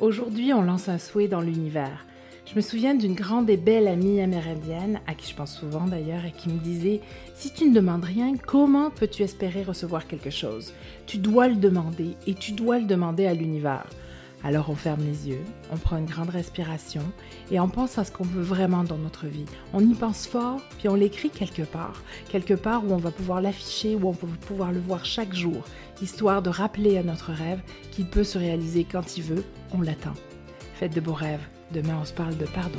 Aujourd'hui, on lance un souhait dans l'univers. Je me souviens d'une grande et belle amie amérindienne, à qui je pense souvent d'ailleurs, et qui me disait Si tu ne demandes rien, comment peux-tu espérer recevoir quelque chose? Tu dois le demander, et tu dois le demander à l'univers. Alors on ferme les yeux, on prend une grande respiration et on pense à ce qu'on veut vraiment dans notre vie. On y pense fort, puis on l'écrit quelque part, quelque part où on va pouvoir l'afficher, où on va pouvoir le voir chaque jour, histoire de rappeler à notre rêve qu'il peut se réaliser quand il veut, on l'attend. Faites de beaux rêves, demain on se parle de pardon.